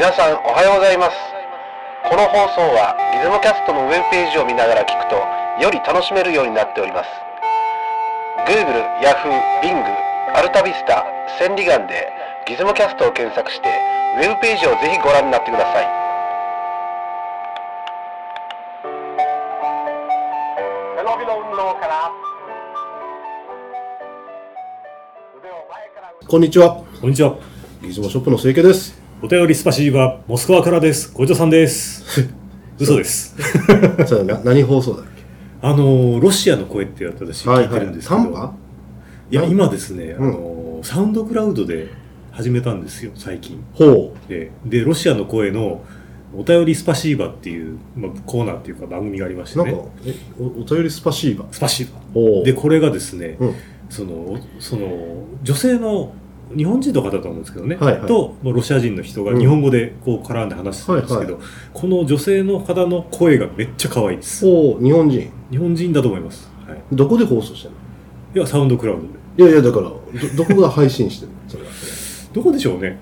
皆さんおはようございますこの放送はギズモキャストのウェブページを見ながら聞くとより楽しめるようになっております Google、Yahoo、Bing、アルタビスタ、千里眼でギズモキャストを検索してウェブページをぜひご覧になってくださいこんにちは。こんにちは。ギズモショップの清家です。お便りスパシーバモスクワからです。ごちさんです。嘘です。それな何放送だっあのーロシアの声って私聞いてるんですけど、短波いや今ですね、うんあのーサウンドクラウドで始めたんですよ最近。ほででロシアの声のお便りスパシーバっていう、まあ、コーナーっていうか番組がありましう。てね。なんか、えおお便りスパシーバ？スパシーバ。ほう。でこれがですね、うん。そのその女性の日本人の方だと思うんですけどね、はいはい。とまあロシア人の人がうん。日本語でこう絡んで話してるんですけど、はいこの女性の方の声がめっちゃ可愛いです。ほう、日本人。日本人だと思います、はい、どこで放送してんの？いやサウンドクラウドで。いやいや、だから、ど、どこが配信してるの？それは。どこでしょうね。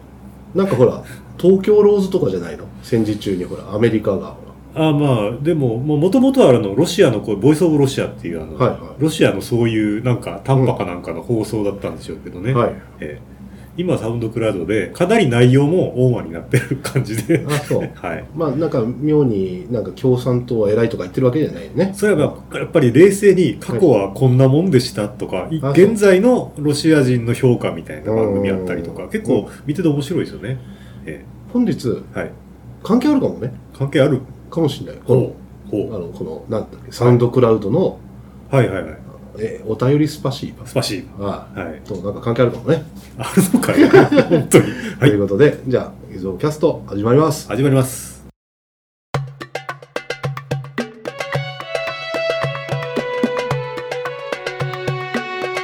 なんかほら、東京ローズとかじゃないの？戦時中にほら、アメリカが。ほあまあでももともとはあのロシアの声ボイス・オブ・ロシアっていうあの、はいはい。ロシアのそういうなんか短波かなんかの放送だったんでしょうけどね、ら。はい。ええ今サウンドクラウドでかなり内容も大間になってる感じであ、そう。はいまあ、なんか、妙になんか共産党は偉いとか言ってるわけじゃないよね。それはやっぱり冷静に過去はこんなもんでしたとか、いあ現在のロシア人の評価みたいな番組あったりとか、結構見てて面白いですよね。え本日、えはい。関係あるかもね。関係あるかもしれない。このほう。ほあの、この、なんだっけ、サウンドクラウドの、う。はいはいはい。え、お便りスパシーバ。スパシーあバ。はい。と、なんか関係あるかもね。あるのかい本当に。はというい。ことで、じゃあ、映像キャスト始まります。始まります。い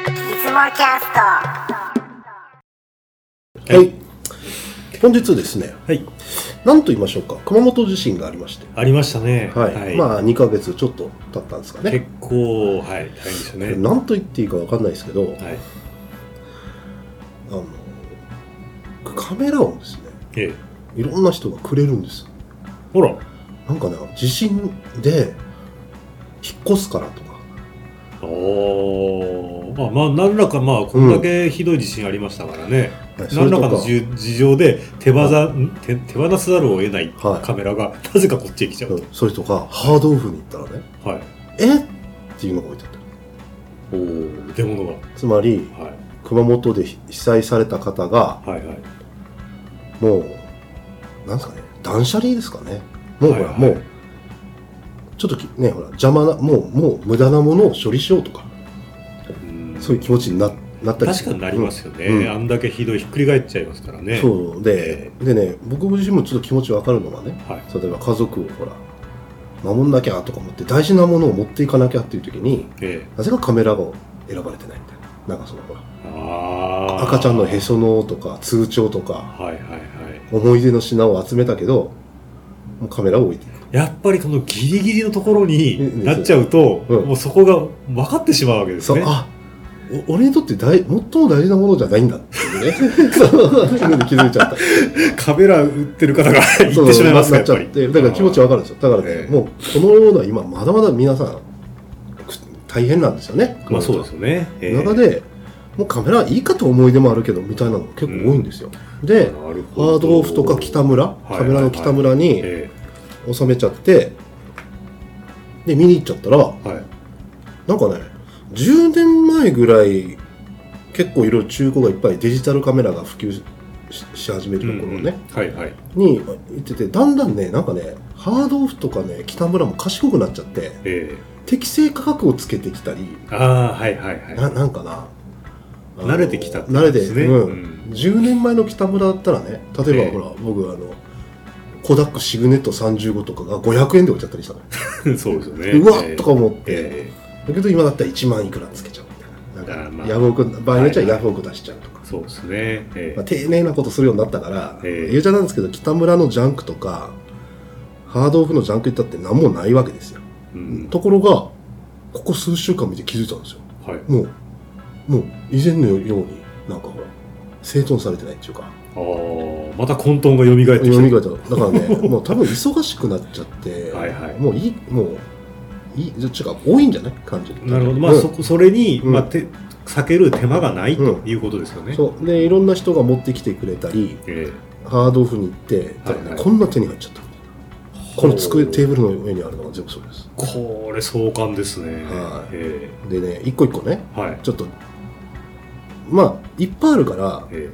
つもキャストはい。本日ですね、はい。何と言いましょうか、熊本地震がありまして、ありましたね。はい。まあ、2ヶ月ちょっと経ったんですかね。結構、はい。大変でしたね。何と言っていいか分かんないですけど、はい。あの、カメラをですね、ええ。いろんな人がくれるんです。ほら。なんかね、地震で引っ越すからとか、おーまあまあ何らかまあこんだけひどい地震ありましたからね、はいそれとか何らかのじ事情で手放,、手手放さざるを得ないはい。カメラがなぜかこっちへ来ちゃうと、それとか、ハードオフに行ったらね、はい。え？っていうのが置いてあった。おお出物が。つまり、はい。熊本で被災された方が、はいはい。もう、なんですかね、断捨離ですかね。もうほら、はいはい。もう、ちょっときね、ほら、邪魔な、もう、もう無駄なものを処理しようとか、うん。そういう気持ちにななったり。確かになりますよね、うん。あんだけひどいひっくり返っちゃいますからね。そうで、でね、僕自身もちょっと気持ちわかるのがね、はい。例えば家族をほら、守んなきゃとか思って、大事なものを持っていかなきゃっていう時に、えなぜかカメラが選ばれてないみたいな。なんかそのほら、赤ちゃんのへその緒とか、通帳とか、はいはいはい。思い出の品を集めたけど、もうカメラを置いて。やっぱりこのギリギリのところうんになっちゃうと、うん。もうそこが分かってしまうわけですね。あお俺にとって大最も大事なものじゃないんだっていうね。そういうのに気づいちゃった。カメラ売ってる方が言ってしまいますかやっぱりなっちゃって、だから気持ちわかるんですよ。だからね、ええもうこのような今、まだまだ皆さん、く大変なんですよね。まあそうですよね、ええ中で、もうカメラいいかと思い出もあるけど、みたいなのが結構多いんですよ。で、なるほどハードオフとか北村、いカメラの北村にえ収めちゃって、で、見に行っちゃったら、えはいなんかね、10年前ぐらい、結構いろいろ中古がいっぱいデジタルカメラが普及しし始めるところね、はいはい。に行ってて、だんだんね、なんかね、ハードオフとかね、北村も賢くなっちゃって、え適正価格をつけてきたり、えああはいはいはい。ななんかな、慣れてきたってこ慣れて、うん。うん。10年前の北村だったらね、例えば、ええ。ほら、僕、あの、コダックシグネット35とかが500円で売っちゃったりしたの。そうですよね。うわっとか思って、えだけど今だったら1万いくらつけちゃうみたいな。なんか、ヤフオク、場合によっちゃヤフオク出しちゃうとか。えそうですね。えまあ、え丁寧なことするようになったから、ええ。言うちゃなんですけど、北村のジャンクとか、ハードオフのジャンク行ったって何もないわけですよ。うん。ところが、ここ数週間見て気づいたんですよ。はい。もう、もう以前のように、なんかほら、整頓されてないっていうか。ああまた混沌が蘇ってき読みて方だからねもう多分忙しくなっちゃって はいはい。もういいもういい違う多いんじゃない？感じなるほど。まあ、うん。そこそれに、うん。まあ、て避ける手間がないとうん。いうことですよね、そう。でいろんな人が持ってきてくれたりえハードオフに行って、はいはい。こんな手に入っちゃった。この机テーブルの上にあるのが全部そうです。これ壮観ですね、はい。えでね一個一個ね。えはい。ちょっとまあいっぱいあるから、え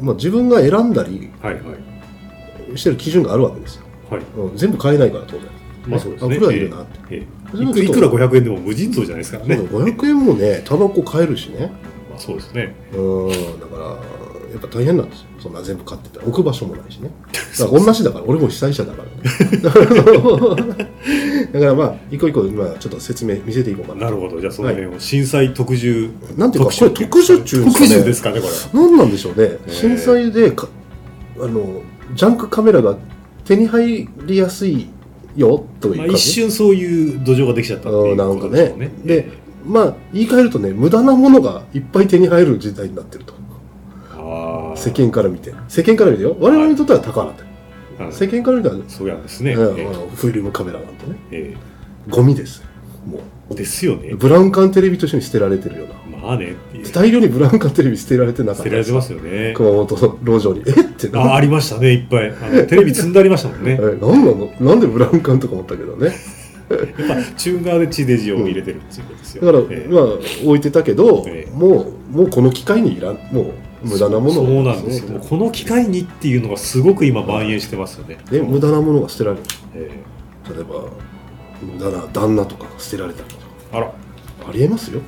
まあ、自分が選んだりえはいはい。してる基準があるわけですよ、はい。うん。全部買えないから当然。まあそうですね。あこれはいるなって、ええ。それもちょっといくいくら500円でも無尽蔵じゃないですからね、そう500円もねタバコ買えるしね。まあ、そうですね。うんだからやっぱ大変なんですよ。そんな全部買ってたら。置く場所もないしね。だから同じだから。俺も被災者だからね。だからまあ一個一個今ちょっと説明見せていこうかな。なるほど。じゃあその辺を震災特需、なんていうかこれ特殊中特需ですかねこれ何なんでしょうね。ー。震災でかあのジャンクカメラが手に入りやすいよというか、まあ、ね一瞬そういう土壌ができちゃったっていうこうんなんかとでしょうね。ねでまあ言い換えるとね無駄なものがいっぱい手に入る時代になってると。世間から見て。世間から見てよ。我々にとっては宝だ、はい。世間から見たら、そうなんですね。うんえあのフィルムカメラなんてね。えゴミです。もえですよね。う。ブラウン管テレビと一緒に捨てられてるようなまあねっていう。捨大量にブラウン管テレビ捨てられてなかった。てられてますよね。熊本の路上に。え？ってなあありましたね、いっぱい。あのテレビ積んでありましたもんね。えなんなの？なんでブラウン管とか思ったけどね。やっぱ中側で地デジを入れてるっていうことですよ。だから、ええ。まあ置いてたけど、ええ。もうもうこの機会にいらんもう無駄なものそうなんですよ。もうこの機会にっていうのがすごく今蔓延してますよね。で無駄なものが捨てられる。え例えば無駄な旦那とかが捨てられたりとか。えあら、ありえますよ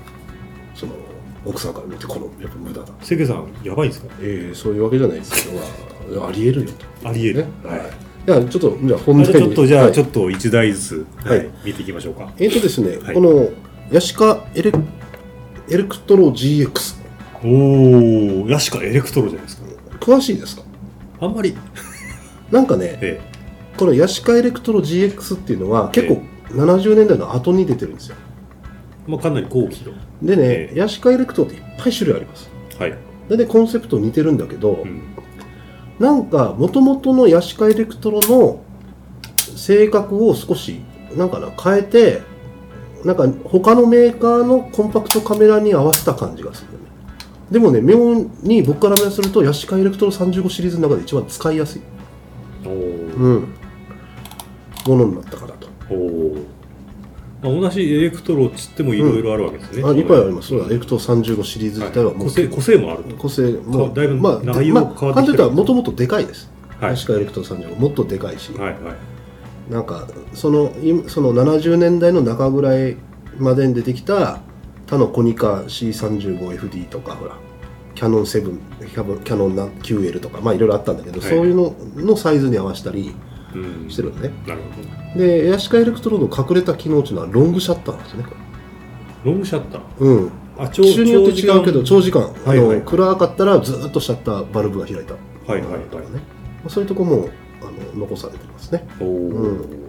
奥さんから見てこのやっぱ無駄だ。関さん、やばいんですか？ええそういうわけじゃないですけど、まあ、ありえるよと。ありえる。ね。はい。いやちょっとじゃあ本あじゃ題ちょっとじゃあ、はい。ちょっと一台ずつ、はいはい、見ていきましょうか。えっ、とですね、はい。このヤシカエレ、エレクトロ GX おー、ヤシカエレクトロじゃないですか。詳しいですか？あんまり、なんかねえこのヤシカエレクトロ GX っていうのは結構70年代の後に出てるんですよ。えまあ、かなり高機能。でね、ええヤシカエレクトロっていっぱい種類ありますはい。ででコンセプト似てるんだけど、うん。なんか元々のヤシカエレクトロの性格を少しなんかな変えてなんか他のメーカーのコンパクトカメラに合わせた感じがするよねでもね妙に僕からするとヤシカエレクトロ35シリーズの中で一番使いやすい、おー。うん、ものになったからとおーまあ、同じエレクトロっつってもいろいろあるわけですね。あいっぱいあります。エレクトロ35シリーズ自体はもうはい。個性個性もあると。個性も。だいぶまあ、内容まあ、変わってきてる。簡単に言ったらもともとでかいです、はい。ヤシカエレクトロ35もっとでかいし、はいはい。なんかそのいその70年代の中ぐらいまでに出てきた他のコニカ C35FD とかほらキャノン7キャノンキャノンな QL とかまあいろいろあったんだけど、はい。そういうののサイズに合わせたりうん。してるのね。なるほでエアシカエレクトロの隠れた機能っていうのはロングシャッターなんですね。ロングシャッター？れうん。あ、長機種によって違うけど長時間。あの、暗かったらずっとシャッターバルブが開いた。はいはいはい。ね、まあ、そういうとこもあの残されてますね。おー。うん。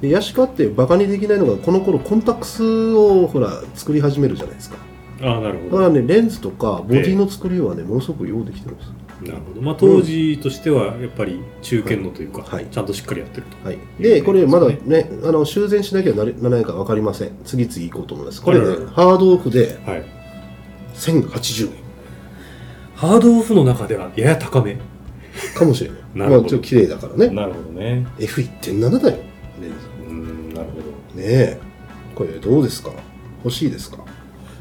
でヤシカってバカにできないのがこの頃コンタックスをほら作り始めるじゃないですか。ああ、なるほど。だからねレンズとかボディの作りはね、ものすごくようできてるんですなるほど。まあ、当時としては、やっぱり中堅のというか、はい。ちゃんとしっかりやってると。はい、いいでねこれまだねあの修繕しなきゃなれならないか分かりません。次々行こうと思います。これねハードオフではい。1080円。ハードオフの中ではやや高め。かもしれない。なるほど。まあ、ちょっと綺麗だからね。なるほどね。F1.7 だよ。うん、なるほど。ズねえ。これどうですか？欲しいですか？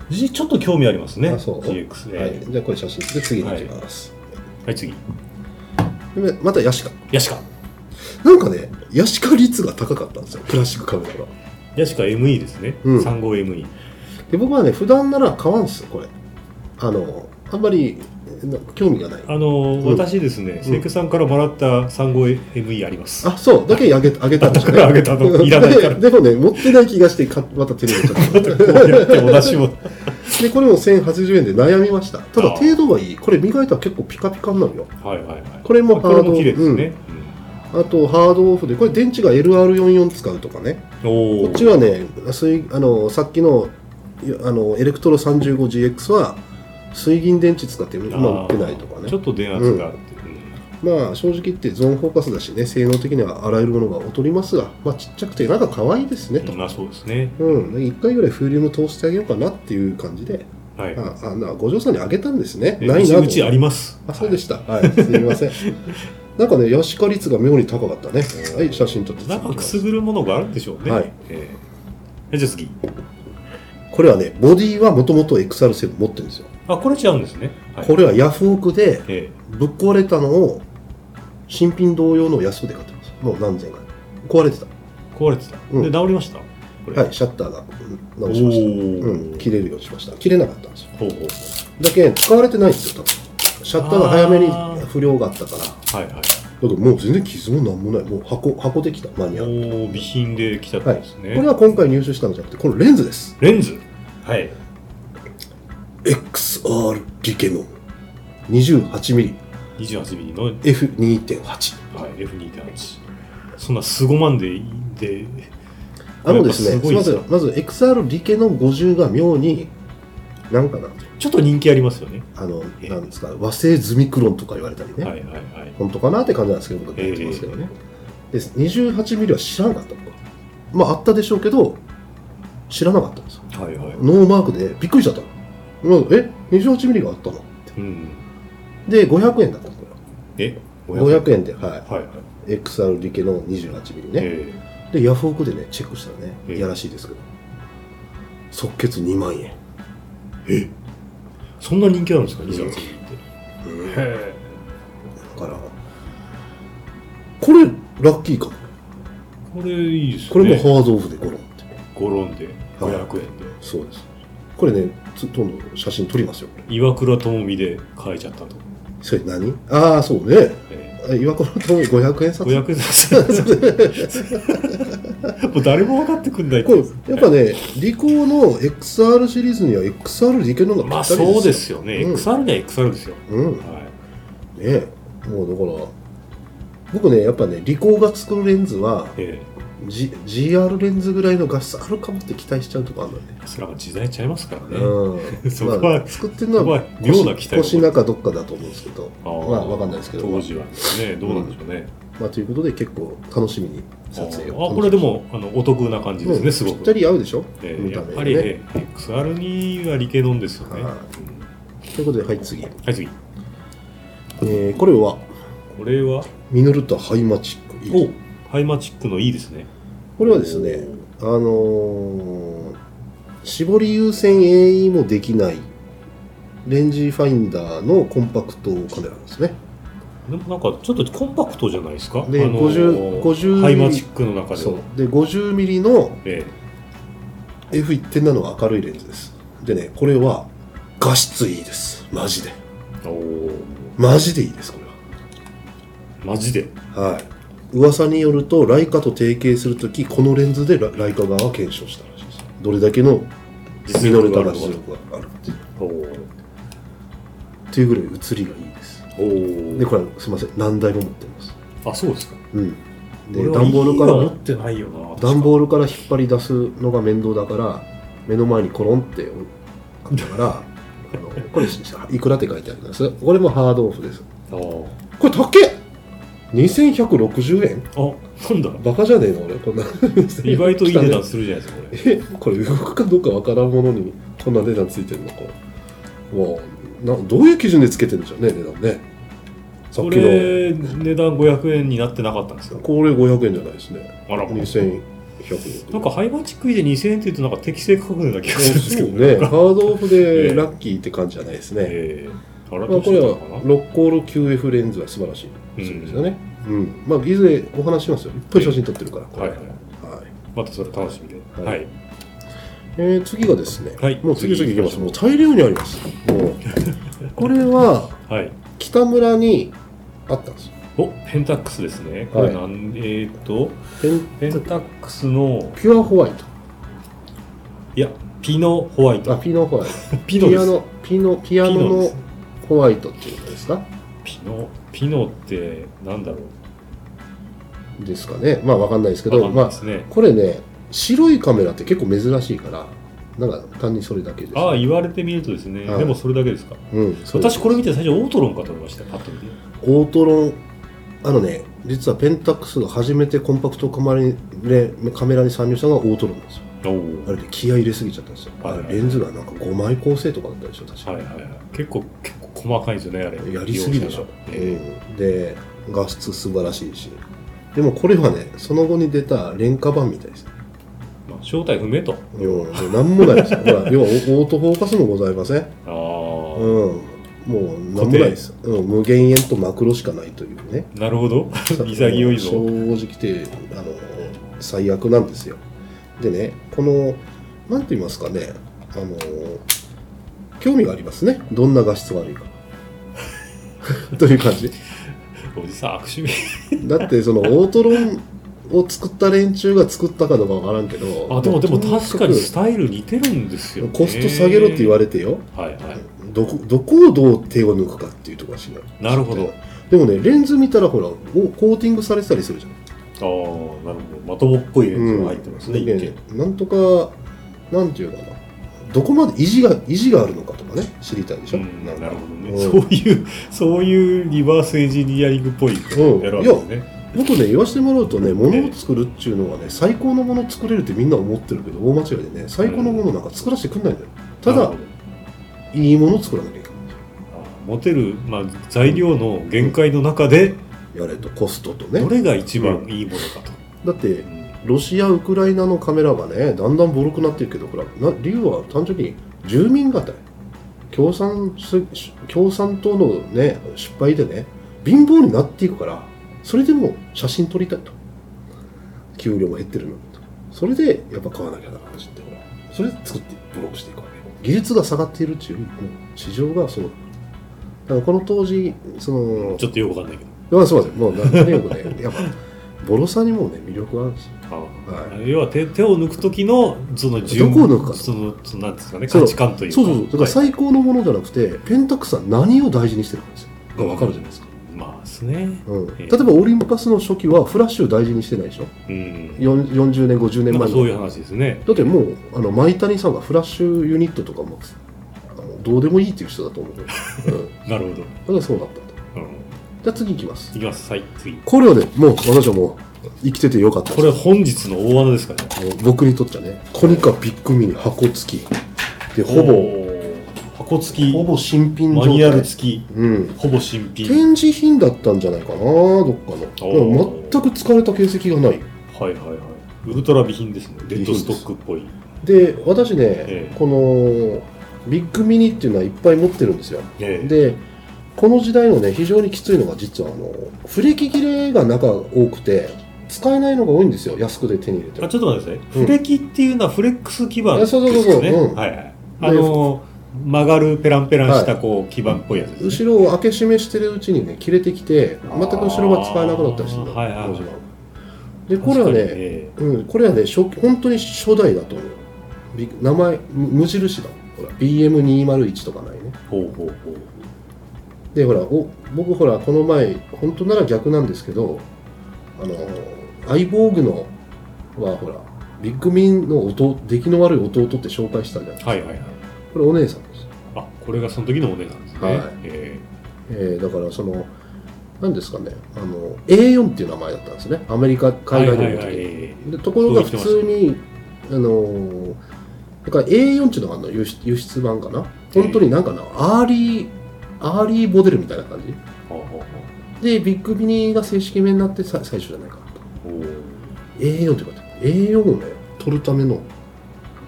じちょっと興味ありますね。GX ね。はい、じゃあこれ写真で次に行きます、はい、次。でまたヤシカヤシカ。なんかね、ヤシカ率が高かったんですよ、プラスチックカメラが。ヤシカ ME ですね。うん 35ME。で、僕はね、普段なら買わんすよ、これ。あの、あんまりな興味がない。あの、ん私ですね、セイクさんからもらった 35ME あります。あ、そう、だけあげあげたんですよ、ね。だからあげたのいらないからででもね、持ってない気がしてか、また手に入れちゃった。こうやってお出しを。で、これも1080円で悩みました。ただ、あ程度はいい。これ磨いたら結構ピカピカになるよ。はいはいはい。これもハードこれも綺麗ですね。あと、ハードオフで、これ電池が LR44 使うとかね。こっちはね、あのさっきのいあのエレクトロ 35GX は水銀電池使って今売ってないとかねちょっと電圧がう、まあ正直言ってゾーンフォーカスだしね性能的にはあらゆるものが劣りますが、まあ、ちっちゃくてなんか可愛いですねと、うんまあそうですね。うん、で1回ぐらい風流も通してあげようかなっていう感じで、はい。ああな五条さんにあげたんですね。えないなと。うちあります。あそうでした。はい、すみません。なんかねヤシカ率が妙に高かったね。はい写真撮ってなんかくすぐるものがあるんでしょうね。はい。ええじゃあ次。これはねボディはもともと XR7 持ってるんですよ。あこれ違うんですね、はい、これはヤフオクでえ。ぶっ壊れたのを新品同様のを安くで買ってます。もう何千円か。壊れてた。え壊れてた、うん。で治りました？これ。はいシャッターがうん直しました。おー。うん、切れるようにしました。切れなかったんですよ。ほうほう。だけ使われてないんですよ多分。シャッターが早めに不良があったから。はいはい。だけどもう全然傷もなんもない。もう箱箱できたマニュアルおー備品で来たってはいことですね、これは今回入手したのじゃなくてこのレンズです。レンズ？はい。XR リケノン。28mm 28ミリの、はい、F2.8 F2.8 そんなすご万でいいんであのですねませやっぱすごいですよ。ん。まず XR リケノン50が妙になんかな。ちょっと人気ありますよね。あのええ。なんですか和製ズミクロンとか言われたりね、はいはいはい。本当かなって感じなんですけど僕は言ってますけどね、で 28mm は知らなかった。まああったでしょうけど知らなかったんですよ。はいはい。ノーマークでびっくりしちゃった。のうんえ 28mm があったの？うんで500円だったのこえ？れは500円で、はい、はいはい。XR リケの 28mm ね、えでヤフオクでねチェックしたらね、ええ。いやらしいですけど。即決2万円。え？えそんな人気あるんですか？28ミリって。へだからこれラッキーかこれいいですね。これもハードオフでゴロンって。ゴロンで500円で。そうです。これねつどんどん写真撮りますよ。これ岩倉智美で書いちゃったと、それ何？ああそうね。えあ岩倉とも500円札。え500円札。もう誰も分かってくんない。これやっぱねリコーの XR シリーズには XR リケの方がぴまあそうですよね、うん。XR には XR ですよ、うん。はい。ねもうだから僕ねやっぱねリコーが作るレンズは、え G、GR レンズぐらいの画質あるかもって期待しちゃうとこあるのね。えそれは時代ちゃいますからね、うん。そこはまあ、作ってるのは妙な期待を腰中どっかだと思うんですけど。まあわかんないですけど。当時はねどうなんでしょうね、まあということで結構楽しみに撮影を。あこれでもあのお得な感じですね、うん。すごく。ぴったり合うでしょ、ええ見たやっぱり、目ねええ XR にはリケノンですよね、ということではい次、はい次。えーこれは？これは？ミノルタハイマチック。E おハイマチックのいいですね。これはですねあのー絞り優先 AE もできないレンジファインダーのコンパクトカメラなんですね。でもなんかちょっとコンパクトじゃないですか？であの50 50ハイマチックの中でそう。もで 50mm のえ F1.7 の明るいレンズです。でねこれは画質いいです。マジで。えおおマジでいいですこれマジで？ははい噂によるとライカと提携するときこのレンズでラライカ側は検証したらしいです。どれだけのミノルタが実力があるっていう。いうぐらい写りがいいです。でこれすみません何台も持ってます。あそうですか。うん。で段ボールか E は持っらてないよな段ボールから引っ張り出すのが面倒だから目の前にコロンって置いだから あのこれいくらって書いてあります。これもハードオフです。これ高っ2160円？あなんだ？バカじゃねえの俺こんな。意外といい値段するじゃないですかこれ。えこれ動くかどうかわからんものにこんな値段ついてるのこれもうなどういう基準でつけてるんでしょうね値段ね。さっこきの。れ値段500円になってなかったんですか？これ500円じゃないですね。あら。ま2100円。なんかハイマチックで2000円って言うとなんか適正価格な気がする。んですけどそうね、ハードオフええ。でラッキーって感じじゃないですね。ええ。あれまあ、これはしてたのかな？ロッコール QF レンズは素晴らしいそうですよね。うん。まあ、いずれお話しますよ。いっぱい写真撮ってるから。はいはいはいまたそれ楽しみでははいい、えー次がですね、はいもう次々いきます。次もう大量にあります。もう これははい、北村にあったんですよ。おペンタックスですねこれなん、えっ、とペンタックスのピュアホワイト。いやピノホワイトあ、ピノホワイト。ピノピアノ、ピノ、ピアノのホワイトっていうことですか？ピノピノってなんだろう？ですかね。まあ、わかんないですけど、わかんないまあこれね白いカメラって結構珍しいからなんか単にそれだけです。ああ言われてみるとですね、はい。でもそれだけですか？うん、私これ見て最初オートロンかと思いましたパッと見て。オートロンあのね実はペンタックスが初めてコンパクトカメラにねカメラに参入したのがオートロンなんですよ。おあれで気合い入れすぎちゃったんですよ、はいはいレンズがなんか5枚構成とかだったでしょ確か、はいはい結構細かいんですよねあれ。やりすぎでしょ、えうん、で画質素晴らしいし。でもこれはねその後に出た廉価版みたいですえまあ、正体不明と。要は何もないですよ。ほら要はオートフォーカスもございません。ああ、うん。もう何もないです、うん、無限円とマクロしかないというね。なるほど。潔いぞ。正直言ってあの最悪なんですよ。でねこのなんて言いますかねあの興味がありますね。どんな画質が悪いか という感じ。おじさん悪趣味。だってそのオートロンを作った連中が作ったかどうかわからんけどあでもでも確かにスタイル似てるんですよ、ね、コスト下げろって言われてよ。はいはい。どこどこをどう手を抜くかっていうところが知らなるほど。でもねレンズ見たらほらおコーティングされてたりするじゃん。ああなるほど。まともっぽいレンズが入ってますね、で一見。なんとかなんていうかな。どこまで意地が意地があるのかとかね知りたいでしょ、うんなるほどそういうそういうリバースエンジニアリングっぽいやるわけですね、僕ね言わせてもらうとね物を作るっていうのはね最高のものを作れるってみんな思ってるけど大間違いでね最高のものなんか作らせてくんないんだよ。ただいいものを作らなきゃいけない。あ持てる、まあ、材料の限界の中でやれとコストとね。どれが一番いいものかと、だってうん。ロシア、ウクライナのカメラがね、だんだんボロくなっていくけど、ほら、な理由は単純に住民方や共産主共産党のね、失敗でね、貧乏になっていくから、それでも写真撮りたいと。給料も減ってるのにと。それで、やっぱ買わなきゃな話って、ほら、それで作ってブログしていくわけ。技術が下がっているっていうよりも、市場がそう。だからこの当時、その、ちょっとよくわかんないけどまあ、そうですもう、なんとにかくね、やっぱ、ボロさにもね、魅力があるんですよ。あ。は要は手手を抜く時のそのどこを抜くか。そのそのなんですかね価値観というか。そうそうそう。だからはい。最高のものじゃなくて、ペンタックスは何を大事にしてるかですよ。が分かるじゃないですか、まあですね。うん、例え。ええばオリンパスの初期はフラッシュを大事にしてないでしょ。うん。よん40年50年前そういう話ですね。だってもうあの舞谷さんがフラッシュユニットとかもどうでもいいっていう人だと思う、うん、だなるほど、からそうなったじゃあ次いきます。いきます。はい次。これはねもう私はもう生きててよかったこれ本日の大穴ですかね。あの僕にとってはねコニカビッグミニ箱付き。でほぼ箱付き。ほぼ新品状態。マニュアル付き。うん。ほぼ新品。展示品だったんじゃないかなどっかの。全く使われた形跡がない。はいはいはい。ウルトラ備品ですね。レッドストックっぽい。で私ね、ええ。このビッグミニっていうのはいっぱい持ってるんですよ。ええ。でこの時代のね非常にきついのが実はあのフレキ切れが中多くて使えないのが多いんですよ安くで手に入れてあちょっと待ってください、うんフレキっていうのはフレックス基板ですあそうそうそうそう。ん。はいはい。あの曲がるペランペランしたこう基板っぽいやつね。後ろを開け閉めしてるうちにね切れてきて全く後ろが使えなくなったりするはいはい。でこれはね、えうん、これはね初本当に初代だと思う。ビ名前む無印だ。ほら BM201 とかないね。えほうほうほうでほらお僕ほらこの前本当なら逆なんですけどあのアイボーグのはほらビッグミンの弟出来の悪い弟って紹介したじゃないですか、はいはいはい。これお姉さんです、あこれがその時のお姉さんですね、はい。ええーだからその何ですかねあの A4 っていう名前だったんですね。アメリカえ海外での時はいはいでところが普通にあのだから A4 っていうのがあるの輸出輸出版かな。本当になんかなアーリーアーリーモデルみたいな感じ？でビッグミニが正式名になってさ最初じゃないかなと。うほう A4 って書いてある。A4 をね撮るための、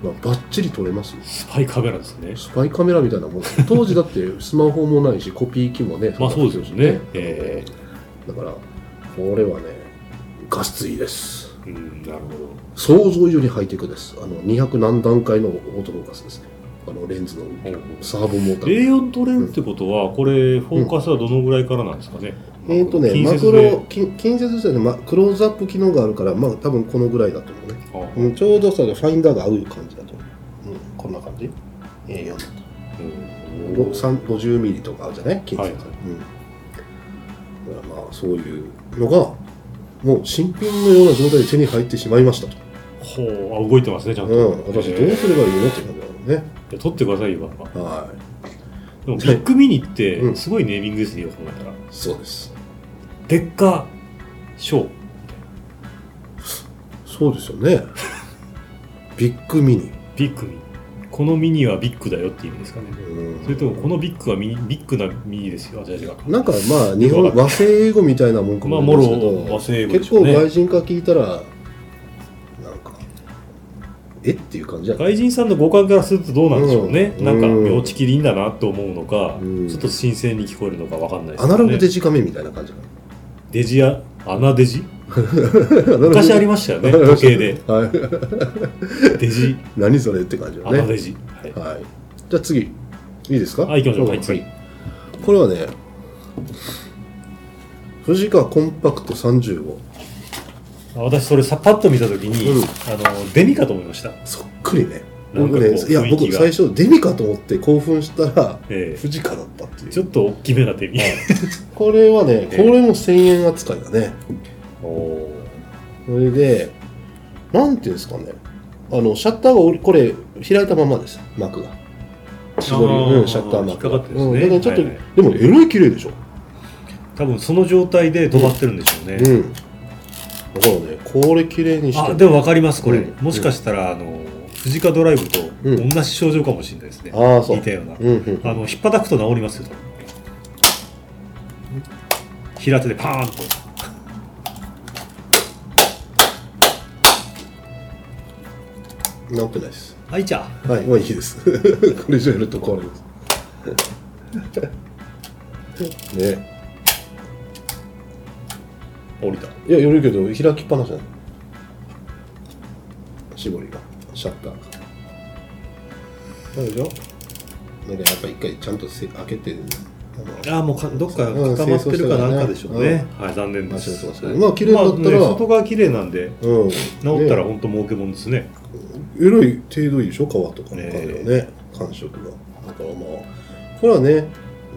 まあ、バッチリ撮れますよ。スパイカメラですね。スパイカメラみたいなもん。当時だって スマホもないしコピー機もねまあそうですよね。ええだからこれはね画質いいです。うんなるほ想像以上にハイテクです。あの200何段階のオートフォーカスですねあのレンズのサーボモータどー A4 撮れるってことはこれフォーカスはどのぐらいからなんですかね、えっ、とね近マクロ近近接ですよね、ま、クローズアップ機能があるからまあ多分このぐらいだと思うね。あうん、ちょうどそのファインダーが合う感じだと。思う。うん、こんな感じ ?A4 だと。うん。ご3 50ミリとかあるじゃない？金属、はいはいうん。だからまあそういうのが、もう新品のような状態で手に入ってしまいましたと。ほう。あ動いてますねちゃんと、うん、私どうすればいいのって感じ。だね。いや撮ってくださいよバンバンはい。でもビッグミニってうん。すごいネーミングですねよく考えたら。そうです。でっかショー。そうですよね。ビッグミニ。ビッグミニ。このミニはビッグだよっていう意味ですかね。うん。それともこのビッグはミニビッグなミニですよあ違う違うなんかまあ日本和製英語みたいなもんかも和製英語で結しょうね。構外人から聞いたらえっていう感じ外人さんの五感からするとどうなんでしょうね、うん。なんかうん。妙ちきりんだなと思うのか、うん。ちょっと新鮮に聞こえるのかわかんないですアナログデジジカメみたいな感じかデジアアナデジ？な昔ありましたよね時計で。はい。デジ。何それって感じよね。アナデジ、はい。はい。じゃあ次。いいですか？はい行きましょう。はい次。これはね富士川コンパクト35私それさパッと見た時に、うん。あのデミかと思いました、そっくりね。なんかこう僕ねいや雰囲気が。僕最初デミかと思って興奮したらえ富士川だったっていちょっと大きめなデミ、これはね、ええ。これも1000円扱いだね。おおそれで、なんていうんですかね、あの、シャッターがおり、これ、開いたままです、幕が。絞り、あーうん、シャッター幕引っかかってるんですね。うん、だからちょっと、はいはい。でも、エロい綺麗でしょ。多分その状態で止まってるんでしょうね、うん。だからね、これ綺麗にして、あでも分かりますこれ、うんもしかしたらあのフジカドライブとうん同じ症状かもしれないですね、ああ、そう。似たような、うん、うん。あの引っ叩くと治りますよ平手でパーンと治ってないです。はいじゃあはい、もういいです。これ以上やると壊れます。ね。降りた。いや、よるけど、開きっぱなしなの。絞りが、シャッターが。そうでしょなんかやっぱ一回ちゃんとせ開けて、あのああもうかどっかうん固まってるかなんかでしょうね。清掃して、はい残念です。まあ綺麗になったら。まあね外側綺麗なんでうん。治ったらね本当儲けもんですね。エロい程度いいでしょ？皮とかの感じはね。え。感触が。だからまあ、これはね、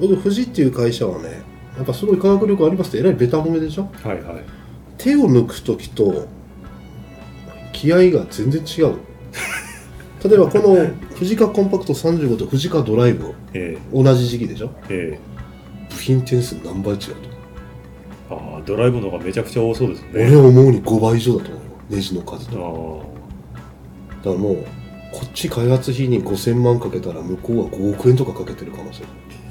僕、富士っていう会社はね、やっぱすごい科学力ありますって、えらいベタ褒めでしょ？はいはい。手を抜く時と気合が全然違う。例えばこの 富士カコンパクト35と富士カドライブえ同じ時期でしょ？ええ。部品点数何倍違うと、えああドライブの方がめちゃくちゃ多そうですね。俺は思うに5倍以上だと思うよ。ネジの数と。だからもうこっち開発費に5000万かけたら向こうは5億円とかかけてる可能性。うん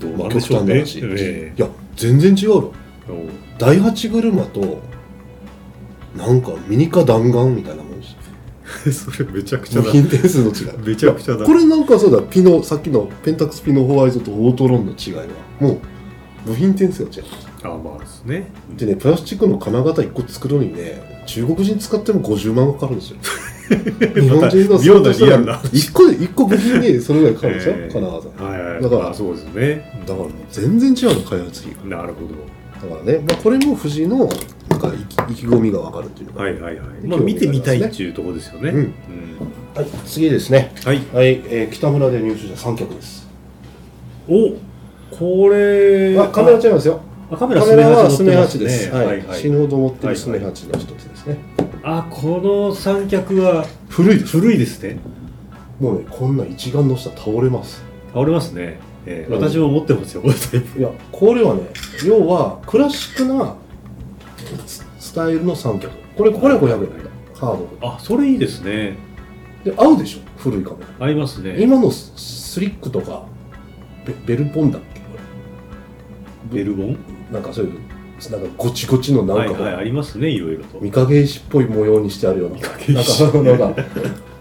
どうなんでしょうね。いや全然違うよえおう。第8車となんかミニカ弾丸みたいなもんです。それめちゃく部品点数の違い。めちゃくちゃだ。これなんかそうだピノさっきのペンタックスピノホワイトとオートロンの違いはもう部品点数が違う。ああまあですね。でねプラスチックの金型1個作るのにね中国人使っても50万かかるんですよ 日本人の妙なリアルな。1個で1個部品でそれぐらいかかる。んですよ、ええ金型はいはい。だからまあそうですね。だからもう全然違うの開発費がなるほど。だからね、まあ、これも富士のなんか意気意気込みが分かるっていうのがはいはいはい。でまあ見てみたいっていうところですよね。うん。はい次ですね。はい。はい、えー北村で入手した三脚です。おこれあカメラ違いますよ。あカメラカメラはスネハチです。はい、はい。はい。死ぬほど持ってはいるスネハチの一つですね。あこの三脚は古いです。古いですねもうね、こんな一眼の下倒れます。倒れますね、えーうん私も持ってますよこのタイプいや、これはね、要はクラシックなススタイルの三脚。これ、これは500円だ。ハードあそれいいですねで。で、合うでしょ？古いカメラ。合いますね今のススリックとか、ベベルポンだっけ？これベルボン？なんかそういう、なんかゴチゴチのなんか、はいはいありますねいろいろと。御影石っぽい模様にしてあるような。なんか、なんか、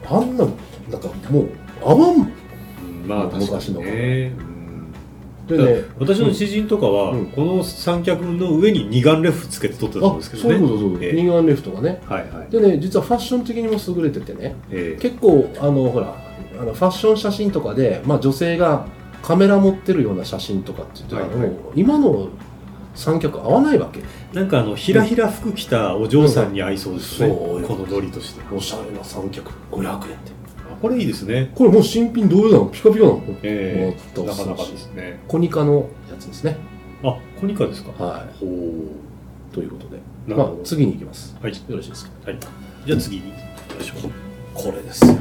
あんな、なんかもう、合わん。うんまあ昔のにね、うん。でね、私の知人とかは、うん。この三脚の上に二眼レフつけて撮ってたんあですけどね。そういうことそうええ。二眼レフとかね。はいはい。でね実はファッション的にも優れててね。ええ。結構あのほらあのファッション写真とかで、まあ、女性がカメラ持ってるような写真とかって言ったら、はいはい。今の三脚合わないわけ。なんかあのひらひら服着たお嬢さんに合いそうですよね、そうこのノリとして。おしゃれな三脚500円って。あこれいいですね。これもう新品どうなの。ピカピカなの。ええ。もっと。なかなかですね。コニカのやつですね。あコニカですか。はほういということで。まあ次に行きます。はい。よろしいですか？はい、じゃあ次に。行きましょ。うこれです。よ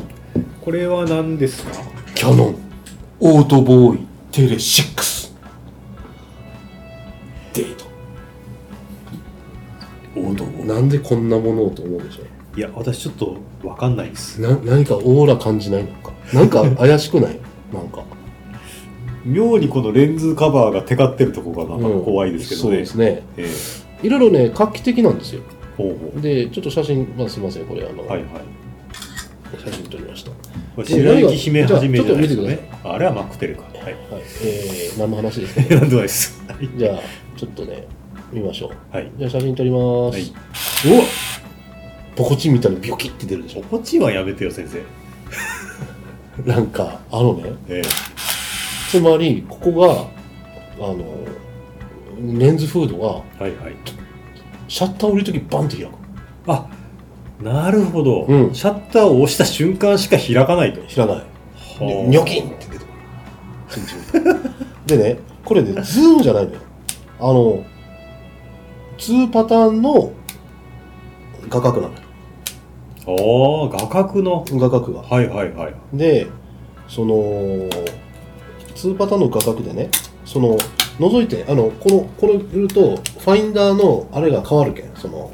これは何ですか？キャノン。オートボーイテレ6なんでこんなものをと思うでしょ？いや私ちょっとわかんないです。な何かオーラ感じないのか？なんか怪しくない？なんか。妙にこのレンズカバーがテカってるとこがなんか怖いですけどね、そうですね。えいろいろね画期的なんですよ。えほうほでちょっと写真、まあ、すみませんこれあの、うはいはい。写真撮りました。これ白雪姫はじめじゃないですよじゃねあれはマックテルか。はい。はい。えー、何の話ですか、なんでもないですはいじゃあちょっとね見ましょう。はい。じゃあ写真撮ります、はいポコチンみたいにビョキって出るでしょ。おこっちはやめてよ先生。なんかあのね。えつまりここがあのレンズフードがえはいはい。シャッターを降りるときバンって開く。あなるほど、うん。シャッターを押した瞬間しか開かないと。開かない。はでニョキンって出てくる。でねこれねズームじゃないのよ。あの2パターンの画角なの。よああ画角の。画角が。はいはいはい。でその2パターンの画角でねその覗いてあのこのこれ言うとファインダーのあれが変わるけんその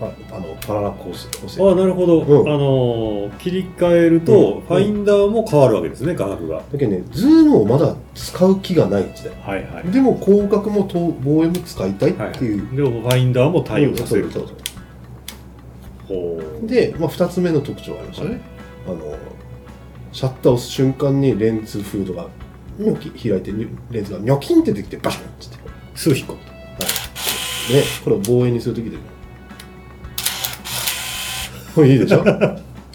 パあのパララ補正補正ああなるほど、うん。あのー切り替えると、うん。ファインダーも変わるわけですね画角が。だけどねズームをまだ使う気がない時代はいはい。でも広角も遠望遠も使いたいっていう、でもファインダーも対応させると。うんで、まあ、2つ目の特徴がありましたね、あのシャッターを押す瞬間にレンズフードがニョキ開いてレンズがニョキンって出てきてバシャンってすぐ引っ込むと。ね、これを望遠にするときで。こ れいいでしょ？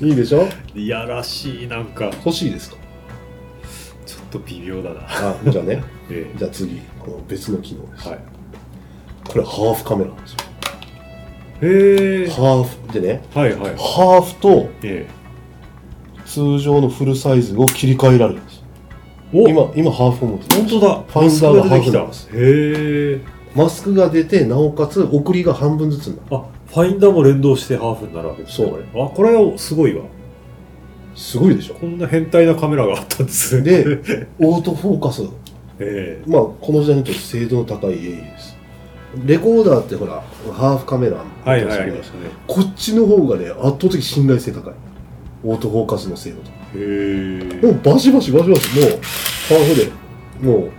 いいでしょ？いやらしいなんか。欲しいですか？ちょっと微妙だな。あ、じゃあね。えじゃあ次、この別の機能です。えはい。これハーフカメラなんですよ。へえハーフでね、はいはい。ハーフとえ通常のフルサイズを切り替えられるんです。えお。今、今ハーフを持って本当だ。ファインダーがハーフなんマです。スクが出てきたへえマスクが出て、なおかつ送りが半分ずつになる。あファインダーも連動してハーフになるわけですねそう。あこれはすごいわ。すごいでしょ。こんな変態なカメラがあったんですね。で、オートフォーカス。えまあ、この時代にとって精度の高いす。レコーダーってほら、ハーフカメラえはいはいねこっちの方がね、圧倒的信頼性高い。オートフォーカスの精度と。へえもうバシバシバシバシ、もう、ハーフで、もう、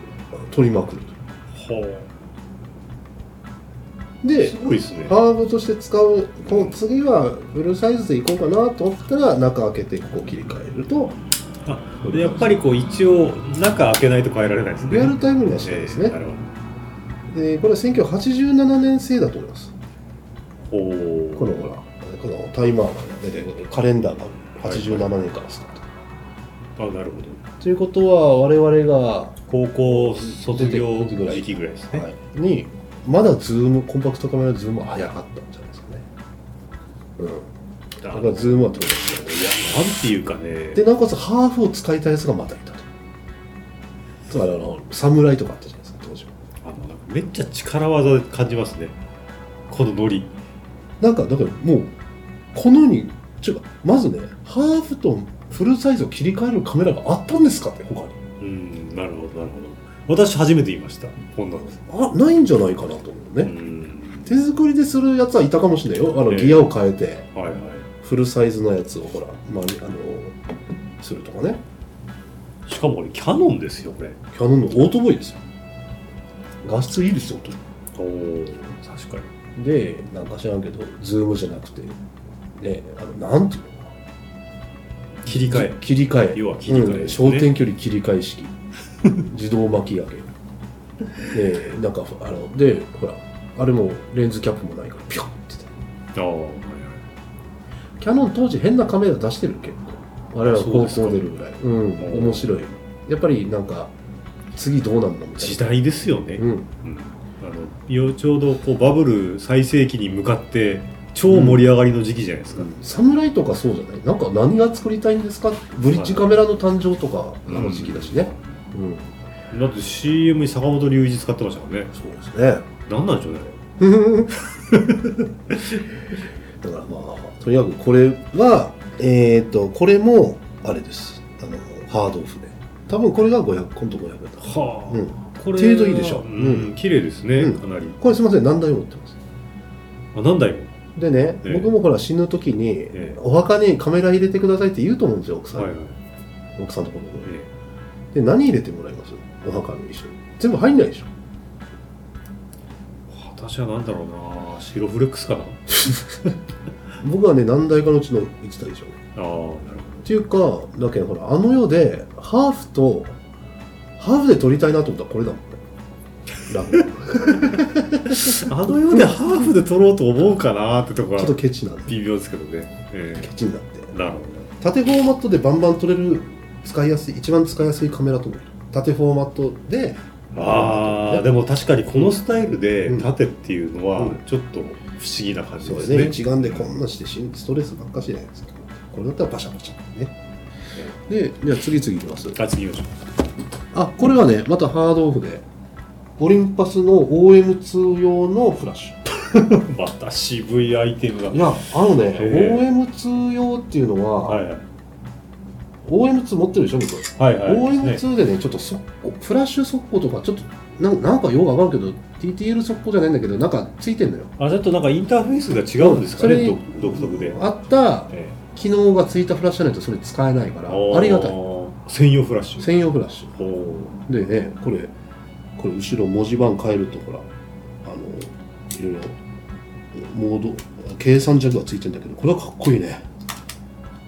取りまくるはと。であす、ごいですねハーフとして使う、この次はフルサイズでいこうかなと思ったら、中開けてここ切り替えると、あでやっぱりこう一応中開けないと変えられないですねリアルタイムにはしないですねええな。るで、これは1987年製だと思います。ほどほうこのほら、このタイマーが出てカレンダーが87年からスタート。あなるほどということは、我々が、高校卒業時期ぐらいですね、はい、に、まだズーム、コンパクトカメラズームは早かったんじゃないですかね。うん。だからズームは取れますよね。いやなんていうかねで、なおかつハーフを使いたいやつがまたいたと。つまりあの、侍とかあったじゃかめっちゃ力技で感じますねこのノリなんか、だからもう、このに、ちょまずね、ハーフとフルサイズを切り替えるカメラがあったんですかって、他に。うんなるほどなるほど私初めて言いましたこんなのあ、ないんじゃないかなと思ううね。ん手作りでするやつはいたかもしれないよ。あの、ええギアを変えて、はいはいフルサイズのやつをほら、まあ、あの、するとかね。しかもこれキャノンですよこれキャノンのオートボーイですよ。画質いいですよ、おお確かにで、なんか知らんけど、ズームじゃなくて、ね、あの、なんていうの？切り替え切り替え。要は切り替えうん焦点距離切り替え式。自動巻き上げ。で、なんか、あの、で、ほら、あれもレンズキャップもないから、ピョンってて。ああはいはいキャノン当時変なカメラ出してる結構。我々は高校出るぐらい。うん、面白い。やっぱりなんか、次どうなんのみたいな。時代ですよね、うん。うん。あのよちょうどこうバブル最盛期に向かって超盛り上がりの時期じゃないですか、侍とかそうじゃない？なんか何が作りたいんですか？ブリッジカメラの誕生とかあの時期だしね。うん。だって CM に坂本龍一使ってましたもんね。そうですね。なんなんでしょうね だからまあ、とにかくこれは、えっ、と、これも、あれです。あのハードオフで。多分これが500今度500円だはあ、うん。これ程度いいでしょ。ううん。ん綺麗ですね、うん。かなり。これすみません何台も持ってます？あ何台も。でね、ええ。僕もほら死ぬ時に、ええ。お墓にカメラ入れてくださいって言うと思うんですよ奥さんに、はいはい、奥さんのところに。えで何入れてもらいます？お墓に一緒に。全部入んないでしょ？え私は何だろうな。白フレックスかな。僕はね何台かのうちの1台でしょああなるほっていうかだけどほらあの世でハーフとハーフで撮りたいなと思ったらこれだもんね。あの世でハーフで撮ろうと思うかなってとこはょっとケチなんで微妙ですけどね、えケチになって。えなるほ縦フォーマットでバンバン撮れる使いやすい一番使いやすいカメラと思う。縦フォーマットでどああでも確かにこのスタイルでうん。縦っていうのはうん。ちょっと不思議な感じそうでね,、ですすね。一眼でこんなしてしストレスばっかしじゃないですかこれだったらバシャバシャね。でじゃあ次々いきますあ次行きましょあこれはねまたハードオフで。オリンパスの OM2 用のフラッシュ。う また渋いアイテムが。いやあのねへ OM2 用っていうのは、はいはい。OM2 持ってるでしょ僕、はいはい、ね OM2 でねちょっと速攻フラッシュ速攻とかちょっとなんなんかようわかるけど TTL 速攻じゃないんだけどなんかついてんのよ。あちょっとなんかインターフェースが違うんですかね、独独特で、あったえ機能がついたフラッシュじゃないとそれ使えないからえありがたい専用フラッシュ。専用フラッシュ。でねこれこれ後ろ文字盤変えるとほらあのいろいろモード計算尺がついてるんだけどこれはかっこいいね。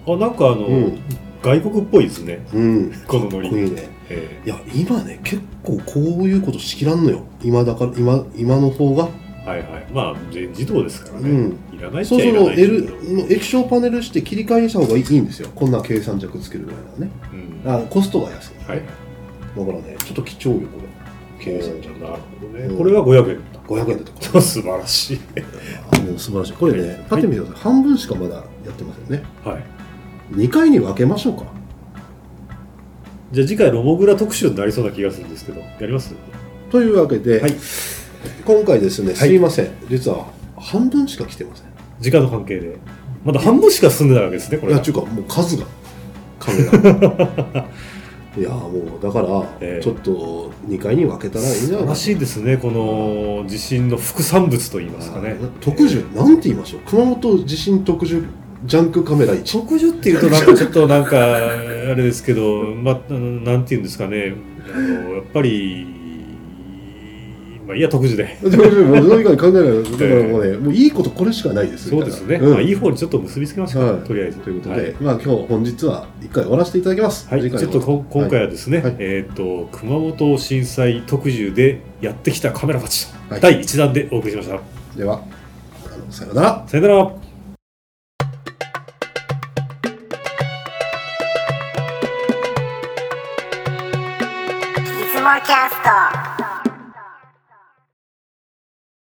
あなんかあの、うん。外国っぽいですね。うん。このノリかっこいいね。えいや今ね結構こういうことしきらんのよ。今だから今今の方が。えはいはい。まあ全自動ですからね、うん。いらないっちそうそうゃいらない L けどの液晶パネルして切り替えした方がいいんですよ。こんな計算尺つけるぐらいならね。うん。あコストが安い、はい。だからねちょっと貴重よこれ計算尺なるほどね、うん。これが500円だっ500円だった。た 素晴らしい。あもう素晴らしい。これねパッて見てください、半分しかまだやってませんね。はい。2回に分けましょうか。じゃあ次回ロモグラ特集になりそうな気がするんですけどやります？というわけで、はい今回ですねはい。すいません、実は半分しか来てません。時間の関係で。まだ半分しか進んでないわけですねこれが。いやちゅう。かもう数が。カメラ。いやもうだから、ええ。ちょっと2回に分けたらいいんじゃないからしいですねこの地震の副産物といいますかね。特需、なんて言いましょう。熊本地震特需ジャンクカメラ1特需っていうとなんかちょっとなんかあれですけど、まあ、なんていうんですかね。あのやっぱりまあいいや特需で。特需もうそれ以外考えないだからもうね、もういいことこれしかないですそうですね、うん。まあ、いい方にちょっと結びつけましょう、はい。とりあえず。ということで、はい。まあ今日本日は一回終わらせていただきます。はい、ちょっとこ今回はですね、はい。えっ、と熊本震災特需でやってきたカメラたちと、はい。第1弾でお送りしました。ではさようなら。さよなら。いつもキャスト